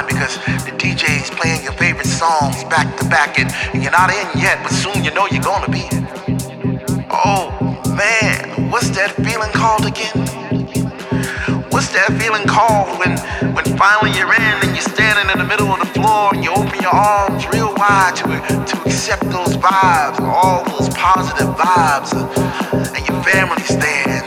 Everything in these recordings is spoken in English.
because the DJ's playing your favorite songs back to back and, and you're not in yet, but soon you know you're gonna be in. Oh man, what's that feeling called again? What's that feeling called when, when finally you're in and you're standing in the middle of the floor and you open your arms real wide to, to accept those vibes, all those positive vibes, uh, and your family's there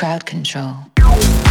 Crowd control.